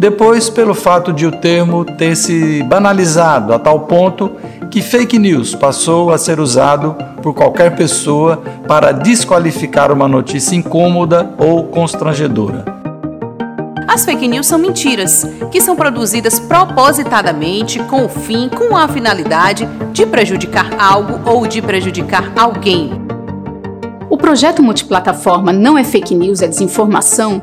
Depois, pelo fato de o termo ter se banalizado a tal ponto que fake news passou a ser usado por qualquer pessoa para desqualificar uma notícia incômoda ou constrangedora. As fake news são mentiras, que são produzidas propositadamente com o fim, com a finalidade de prejudicar algo ou de prejudicar alguém. O projeto multiplataforma Não é Fake News, é Desinformação,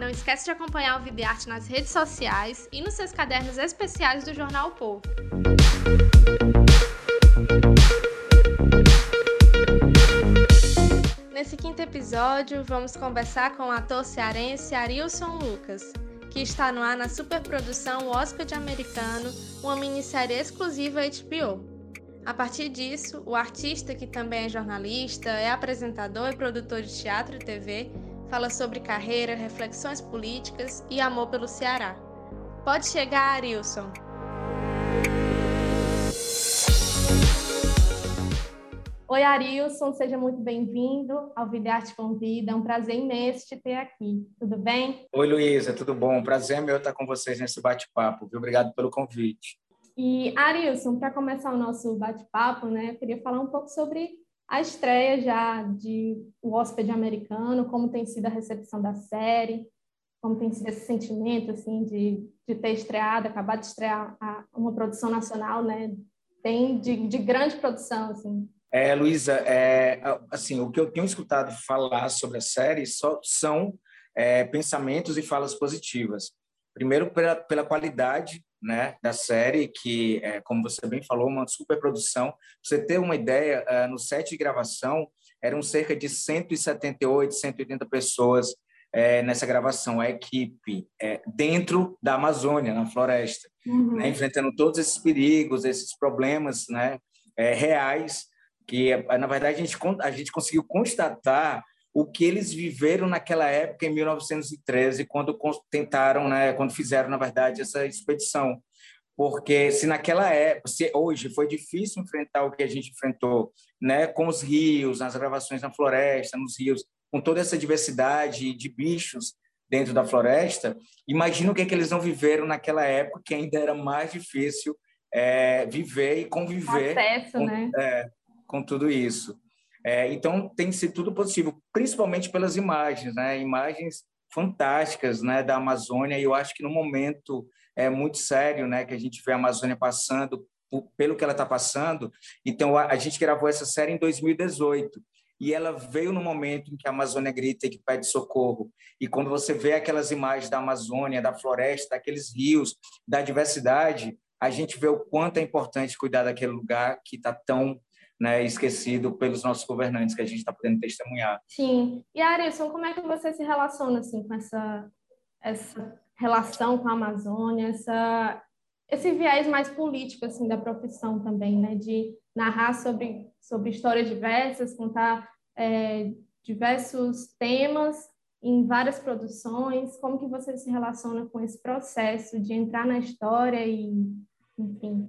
Não esquece de acompanhar o Vida e Arte nas redes sociais e nos seus cadernos especiais do Jornal o Povo. Nesse quinto episódio, vamos conversar com o ator cearense Arilson Lucas que está no ar na superprodução Hóspede Americano, uma minissérie exclusiva HBO. A partir disso, o artista, que também é jornalista, é apresentador e produtor de teatro e TV, fala sobre carreira, reflexões políticas e amor pelo Ceará. Pode chegar, Arilson! Oi, Arilson, seja muito bem-vindo ao Videarte Convida. É um prazer imenso te ter aqui. Tudo bem? Oi, Luísa, tudo bom? Prazer é meu estar com vocês nesse bate-papo. Obrigado pelo convite. E, Arilson, para começar o nosso bate-papo, né, eu queria falar um pouco sobre a estreia já de O Hóspede Americano, como tem sido a recepção da série, como tem sido esse sentimento, assim, de, de ter estreado, acabar de estrear a, uma produção nacional, né, tem de, de grande produção, assim, é, Luísa, é, assim, o que eu tenho escutado falar sobre a série só são é, pensamentos e falas positivas. Primeiro, pela, pela qualidade né, da série, que, é, como você bem falou, uma superprodução. você ter uma ideia, é, no set de gravação, eram cerca de 178, 180 pessoas é, nessa gravação, a equipe, é, dentro da Amazônia, na floresta, uhum. né, enfrentando todos esses perigos, esses problemas né, é, reais que na verdade a gente, a gente conseguiu constatar o que eles viveram naquela época em 1913 quando tentaram, né, quando fizeram na verdade essa expedição. Porque se naquela época, se hoje foi difícil enfrentar o que a gente enfrentou, né, com os rios, nas gravações na floresta, nos rios, com toda essa diversidade de bichos dentro da floresta, imagina o que, é que eles não viveram naquela época, que ainda era mais difícil é, viver e conviver. Acesso, com, né? É, com tudo isso. É, então, tem sido tudo possível, principalmente pelas imagens, né? Imagens fantásticas, né, da Amazônia. E eu acho que no momento é muito sério, né, que a gente vê a Amazônia passando pelo que ela está passando. Então, a, a gente gravou essa série em 2018 e ela veio no momento em que a Amazônia grita e que pede socorro. E quando você vê aquelas imagens da Amazônia, da floresta, daqueles rios, da diversidade, a gente vê o quanto é importante cuidar daquele lugar que está tão né, esquecido pelos nossos governantes que a gente está podendo testemunhar. Sim. E Arilson, como é que você se relaciona assim com essa essa relação com a Amazônia, essa, esse viés mais político assim da profissão também, né? De narrar sobre, sobre histórias diversas, contar é, diversos temas em várias produções. Como que você se relaciona com esse processo de entrar na história e, enfim?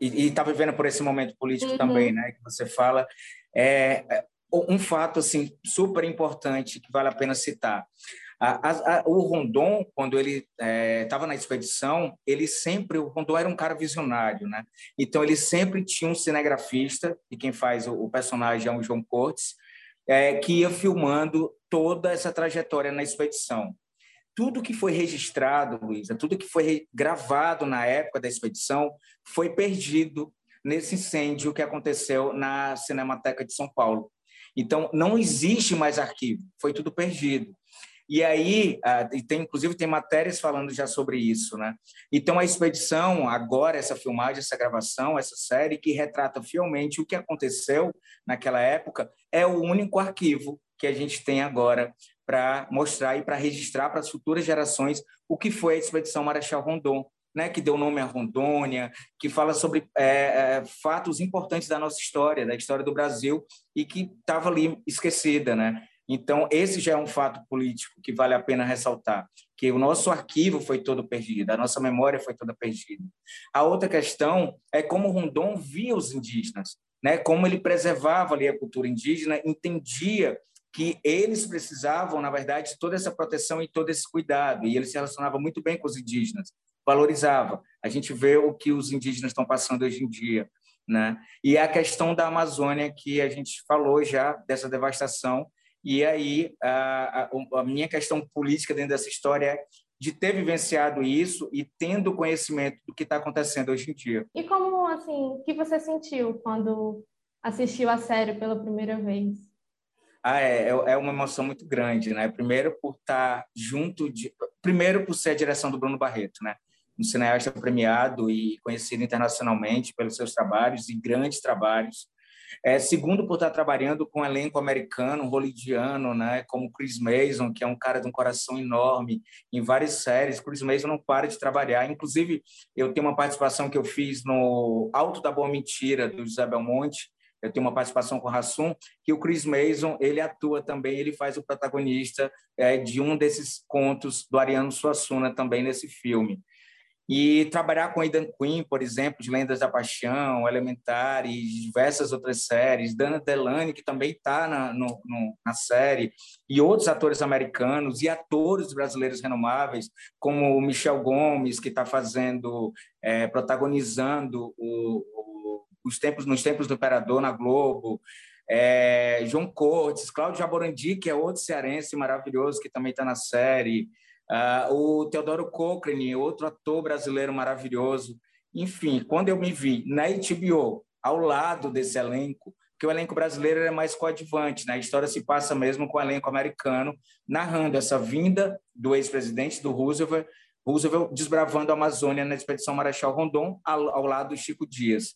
E está vivendo por esse momento político uhum. também, né? Que você fala. É, é um fato assim super importante que vale a pena citar. A, a, a, o Rondon, quando ele estava é, na expedição, ele sempre, o Rondon era um cara visionário, né? Então ele sempre tinha um cinegrafista, e quem faz o, o personagem é o João Cortes, é, que ia filmando toda essa trajetória na expedição. Tudo que foi registrado, Luísa, tudo que foi gravado na época da expedição foi perdido nesse incêndio que aconteceu na Cinemateca de São Paulo. Então, não existe mais arquivo, foi tudo perdido. E aí, e tem, inclusive, tem matérias falando já sobre isso, né? Então, a expedição, agora, essa filmagem, essa gravação, essa série que retrata fielmente o que aconteceu naquela época, é o único arquivo que a gente tem agora para mostrar e para registrar para as futuras gerações o que foi a expedição Marechal Rondon, né, que deu nome à Rondônia, que fala sobre é, é, fatos importantes da nossa história, da história do Brasil, e que estava ali esquecida. Né? Então, esse já é um fato político que vale a pena ressaltar, que o nosso arquivo foi todo perdido, a nossa memória foi toda perdida. A outra questão é como Rondon via os indígenas, né? como ele preservava ali a cultura indígena, entendia que eles precisavam, na verdade, de toda essa proteção e todo esse cuidado, e ele se relacionava muito bem com os indígenas, valorizava. A gente vê o que os indígenas estão passando hoje em dia, né? E a questão da Amazônia que a gente falou já dessa devastação e aí, a, a, a, minha questão política dentro dessa história é de ter vivenciado isso e tendo conhecimento do que está acontecendo hoje em dia. E como, assim, o que você sentiu quando assistiu a série pela primeira vez? Ah, é, é, é uma emoção muito grande, né? Primeiro por estar junto de... Primeiro por ser a direção do Bruno Barreto, né? Um cineasta premiado e conhecido internacionalmente pelos seus trabalhos e grandes trabalhos. É, segundo, por estar trabalhando com um elenco americano, hollywoodiano, né, como Chris Mason, que é um cara de um coração enorme, em várias séries. Chris Mason não para de trabalhar. Inclusive, eu tenho uma participação que eu fiz no Alto da Boa Mentira, do José Belmonte, eu tenho uma participação com o Rassum, que o Chris Mason, ele atua também, ele faz o protagonista é, de um desses contos do Ariano Suassuna também nesse filme. E trabalhar com Aidan Quinn, por exemplo, de Lendas da Paixão, Elementar e diversas outras séries, Dana Delany, que também está na, na série, e outros atores americanos e atores brasileiros renomáveis, como o Michel Gomes, que está fazendo, é, protagonizando o, os tempos nos tempos do Imperador na Globo, é, João Cortes, Cláudio Jaborandi, que é outro cearense maravilhoso, que também está na série, Uh, o Teodoro Cochrane, outro ator brasileiro maravilhoso. Enfim, quando eu me vi na HBO, ao lado desse elenco, que o elenco brasileiro é mais coadjuvante, né? a história se passa mesmo com o elenco americano, narrando essa vinda do ex-presidente, do Roosevelt, Roosevelt desbravando a Amazônia na expedição Marechal Rondon, ao, ao lado do Chico Dias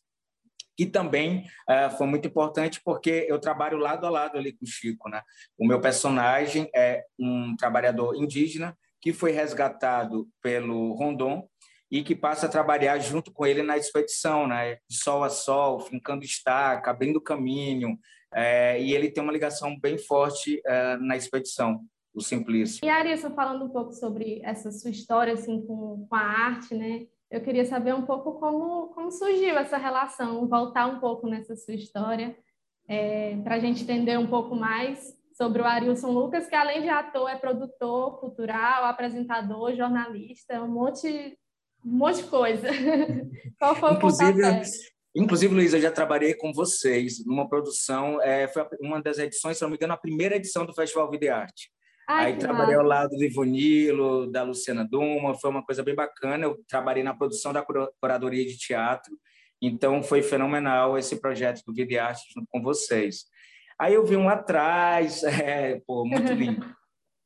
que também uh, foi muito importante porque eu trabalho lado a lado ali com o Chico, né? O meu personagem é um trabalhador indígena que foi resgatado pelo Rondon e que passa a trabalhar junto com ele na expedição, né? de sol a sol, fincando estaca, abrindo caminho, é, e ele tem uma ligação bem forte é, na expedição, o Simplício. E Arissa, falando um pouco sobre essa sua história assim com, com a arte, né? Eu queria saber um pouco como, como surgiu essa relação, voltar um pouco nessa sua história, é, para a gente entender um pouco mais sobre o Arilson Lucas, que além de ator, é produtor cultural, apresentador, jornalista, um monte, um monte de coisa. Qual foi inclusive, o Inclusive, Luiz, eu já trabalhei com vocês numa produção, é, foi uma das edições, se não me engano, a primeira edição do Festival Vida e Arte. Ai, Aí trabalhei massa. ao lado do Ivonilo, da Luciana Duma, foi uma coisa bem bacana. Eu trabalhei na produção da curadoria de teatro, então foi fenomenal esse projeto do Vida e Arte junto com vocês. Aí eu vi um lá atrás, é, pô, muito lindo.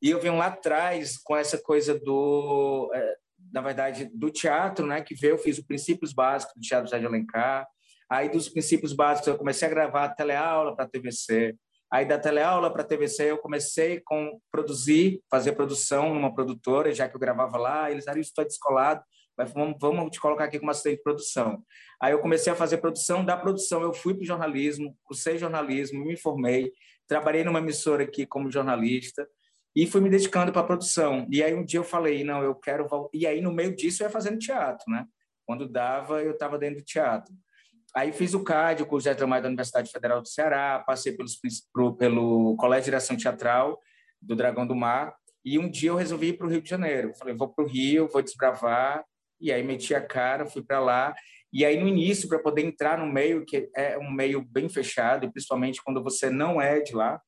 E eu vi um lá atrás com essa coisa do, é, na verdade, do teatro, né? Que veio, eu fiz os princípios básicos do Teatro José de Alencar. Aí dos princípios básicos eu comecei a gravar teleaula para a TVC. Aí da teleaula para a TVC eu comecei com produzir, fazer produção numa produtora, já que eu gravava lá. Eles eram estou descolado, mas vamos, vamos te colocar aqui como assistente de produção. Aí eu comecei a fazer produção. Da produção eu fui para o jornalismo, cursei jornalismo, me formei, trabalhei numa emissora aqui como jornalista e fui me dedicando para a produção. E aí um dia eu falei, não, eu quero... E aí no meio disso eu ia fazendo teatro, né? Quando dava, eu estava dentro do teatro. Aí fiz o CAD, o curso de dramaturgia da Universidade Federal do Ceará, passei pelos, pelo Colégio de Direção Teatral do Dragão do Mar, e um dia eu resolvi ir para o Rio de Janeiro. Falei, vou para o Rio, vou desbravar, e aí meti a cara, fui para lá. E aí no início, para poder entrar no meio, que é um meio bem fechado, principalmente quando você não é de lá,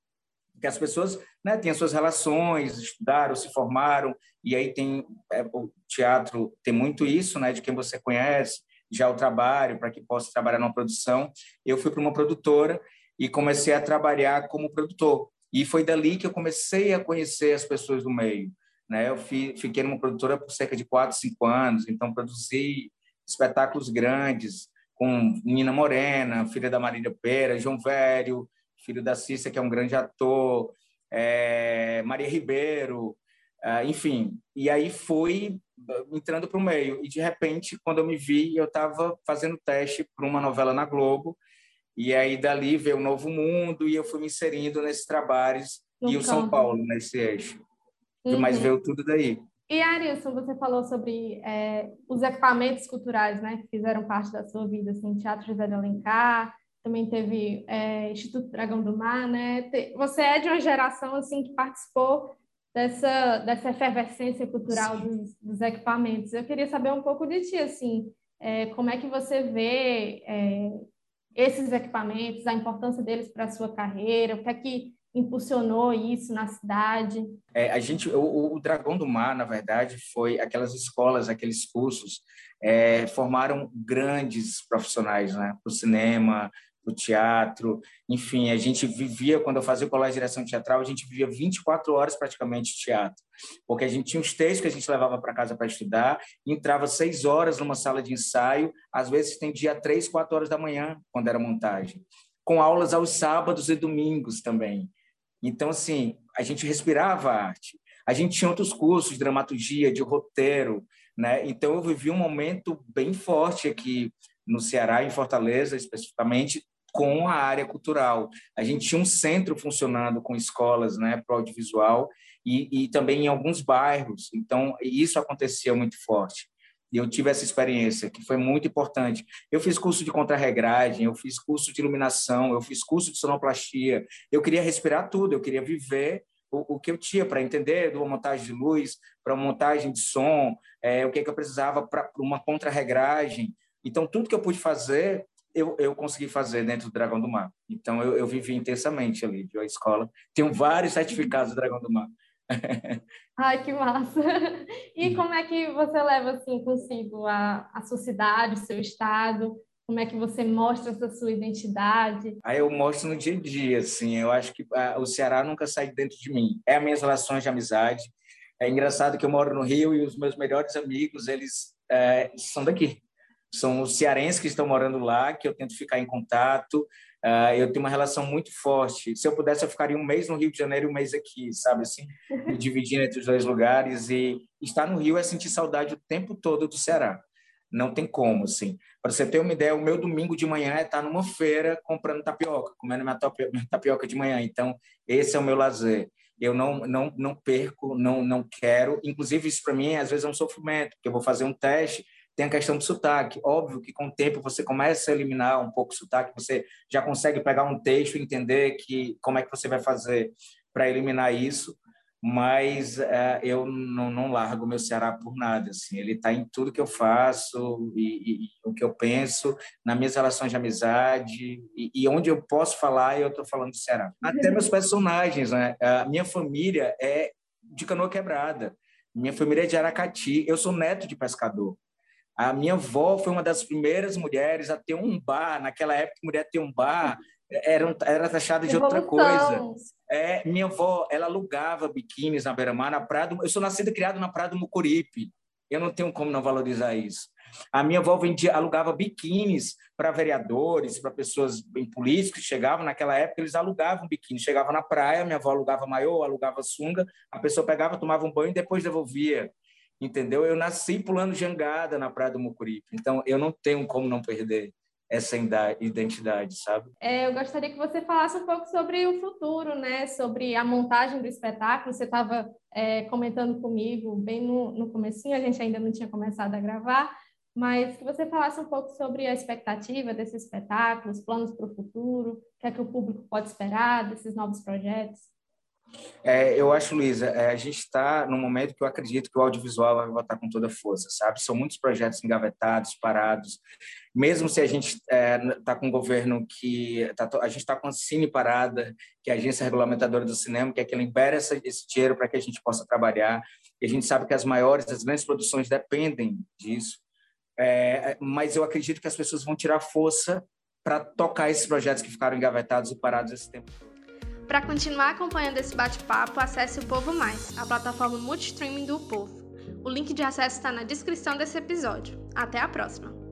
porque as pessoas né, têm as suas relações, estudaram, se formaram, e aí tem é, o teatro tem muito isso, né, de quem você conhece, já o trabalho, para que possa trabalhar numa produção. Eu fui para uma produtora e comecei a trabalhar como produtor. E foi dali que eu comecei a conhecer as pessoas do meio. Né? Eu fiquei numa produtora por cerca de quatro, cinco anos, então produzi espetáculos grandes com Nina Morena, filha da Marília Pera, João Velho, filho da Cícia, que é um grande ator, é, Maria Ribeiro, é, enfim. E aí fui entrando para o meio. E, de repente, quando eu me vi, eu estava fazendo teste para uma novela na Globo. E aí, dali, veio o Novo Mundo e eu fui me inserindo nesses trabalhos no e o São Paulo, nesse eixo. Uhum. Mas veio tudo daí. E, Arilson, você falou sobre é, os equipamentos culturais né, que fizeram parte da sua vida, assim, Teatro José de Alencar, também teve é, Instituto Dragão do Mar, né? Você é de uma geração, assim, que participou dessa, dessa efervescência cultural dos, dos, equipamentos. Eu queria saber um pouco de ti, assim, é, como é que você vê é, esses equipamentos, a importância deles para a sua carreira, o que é que impulsionou isso na cidade? É, a gente, o, o, Dragão do Mar, na verdade, foi aquelas escolas, aqueles cursos, é, formaram grandes profissionais, né, para o cinema, do teatro, enfim, a gente vivia, quando eu fazia o colégio de direção teatral, a gente vivia 24 horas praticamente de teatro, porque a gente tinha os textos que a gente levava para casa para estudar, entrava seis horas numa sala de ensaio, às vezes tem dia três, quatro horas da manhã, quando era montagem, com aulas aos sábados e domingos também. Então, assim, a gente respirava arte. A gente tinha outros cursos de dramaturgia, de roteiro, né? Então, eu vivi um momento bem forte aqui no Ceará, em Fortaleza, especificamente, com a área cultural. A gente tinha um centro funcionando com escolas né, para audiovisual e, e também em alguns bairros. Então, isso acontecia muito forte. E eu tive essa experiência, que foi muito importante. Eu fiz curso de contrarregragem, eu fiz curso de iluminação, eu fiz curso de sonoplastia. Eu queria respirar tudo, eu queria viver o, o que eu tinha para entender de uma montagem de luz, para uma montagem de som, é, o que, que eu precisava para uma contrarregragem. Então, tudo que eu pude fazer, eu, eu consegui fazer dentro do Dragão do Mar. Então, eu, eu vivi intensamente ali de uma escola. Tenho vários certificados do Dragão do Mar. Ai, que massa! E como é que você leva assim consigo a, a sua cidade, o seu estado? Como é que você mostra essa sua identidade? Aí eu mostro no dia a dia, assim. Eu acho que a, o Ceará nunca sai dentro de mim. É as minhas relações de amizade. É engraçado que eu moro no Rio e os meus melhores amigos, eles é, são daqui são os cearenses que estão morando lá, que eu tento ficar em contato. Uh, eu tenho uma relação muito forte. Se eu pudesse, eu ficaria um mês no Rio de Janeiro e um mês aqui, sabe assim? Me dividindo entre os dois lugares. E estar no Rio é sentir saudade o tempo todo do Ceará. Não tem como, assim. Para você ter uma ideia, o meu domingo de manhã é estar numa feira comprando tapioca, comendo minha tapioca de manhã. Então, esse é o meu lazer eu não não não perco, não não quero. Inclusive isso para mim às vezes é um sofrimento, porque eu vou fazer um teste tem a questão do sotaque. Óbvio que com o tempo você começa a eliminar um pouco o sotaque, você já consegue pegar um texto e entender que como é que você vai fazer para eliminar isso, mas é, eu não, não largo meu Ceará por nada. Assim, ele está em tudo que eu faço e, e, o que eu penso, nas minhas relações de amizade e, e onde eu posso falar, eu estou falando do Ceará. Até meus personagens, né? A minha família é de Canoa Quebrada. Minha família é de Aracati. Eu sou neto de pescador. A minha avó foi uma das primeiras mulheres a ter um bar. Naquela época, mulher ter um bar era, era taxada de outra coisa. É, minha avó, ela alugava biquínis na beira-mar, na praia do, Eu sou nascido e criado na praia do Mucuripe. Eu não tenho como não valorizar isso. A minha avó vendia, alugava biquínis para vereadores, para pessoas bem políticos que chegavam naquela época, eles alugavam biquíni. Chegava na praia, minha avó alugava maiô, alugava sunga, a pessoa pegava, tomava um banho e depois devolvia. Entendeu? Eu nasci pulando jangada na praia do Mucuripe, então eu não tenho como não perder essa identidade, sabe? É, eu gostaria que você falasse um pouco sobre o futuro, né? Sobre a montagem do espetáculo. Você estava é, comentando comigo bem no, no comecinho, a gente ainda não tinha começado a gravar, mas que você falasse um pouco sobre a expectativa desse espetáculo, os planos para o futuro, o que é que o público pode esperar desses novos projetos. É, eu acho, Luísa, é, a gente está num momento que eu acredito que o audiovisual vai voltar com toda força, sabe? São muitos projetos engavetados, parados. Mesmo se a gente está é, tá com um governo que... Tá, a gente está com a Cine parada, que é a agência regulamentadora do cinema, que é que libera essa, esse dinheiro para que a gente possa trabalhar. E a gente sabe que as maiores, as grandes produções dependem disso. É, mas eu acredito que as pessoas vão tirar força para tocar esses projetos que ficaram engavetados e parados esse tempo. Para continuar acompanhando esse bate-papo, acesse o Povo Mais, a plataforma multistreaming do Povo. O link de acesso está na descrição desse episódio. Até a próxima!